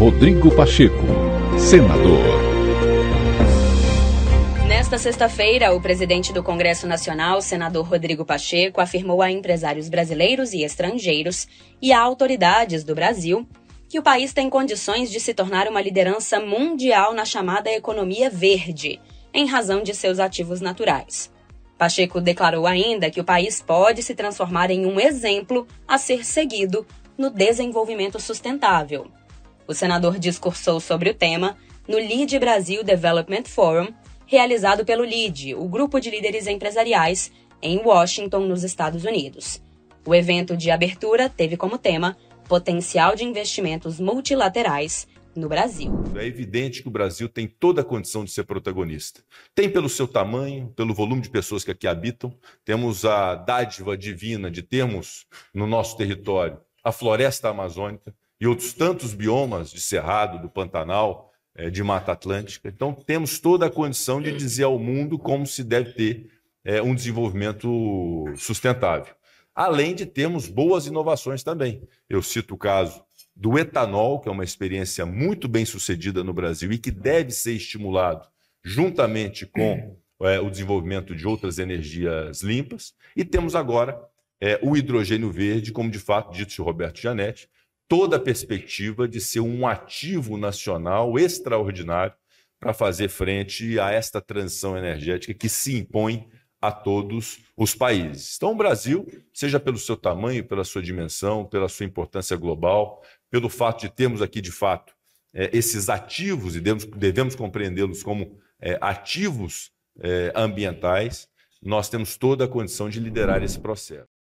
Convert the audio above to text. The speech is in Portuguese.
Rodrigo Pacheco, senador. Nesta sexta-feira, o presidente do Congresso Nacional, senador Rodrigo Pacheco, afirmou a empresários brasileiros e estrangeiros e a autoridades do Brasil que o país tem condições de se tornar uma liderança mundial na chamada economia verde, em razão de seus ativos naturais. Pacheco declarou ainda que o país pode se transformar em um exemplo a ser seguido no desenvolvimento sustentável. O senador discursou sobre o tema no Lead Brasil Development Forum, realizado pelo LEAD, o grupo de líderes empresariais, em Washington, nos Estados Unidos. O evento de abertura teve como tema potencial de investimentos multilaterais no Brasil. É evidente que o Brasil tem toda a condição de ser protagonista. Tem pelo seu tamanho, pelo volume de pessoas que aqui habitam, temos a dádiva divina de termos no nosso território a floresta amazônica e outros tantos biomas de Cerrado, do Pantanal, eh, de Mata Atlântica. Então, temos toda a condição de dizer ao mundo como se deve ter eh, um desenvolvimento sustentável além de termos boas inovações também. Eu cito o caso do etanol, que é uma experiência muito bem sucedida no Brasil e que deve ser estimulado juntamente com é, o desenvolvimento de outras energias limpas. E temos agora é, o hidrogênio verde, como de fato disse o Roberto Gianetti, toda a perspectiva de ser um ativo nacional extraordinário para fazer frente a esta transição energética que se impõe a todos os países. Então, o Brasil, seja pelo seu tamanho, pela sua dimensão, pela sua importância global, pelo fato de termos aqui, de fato, é, esses ativos, e devemos, devemos compreendê-los como é, ativos é, ambientais, nós temos toda a condição de liderar esse processo.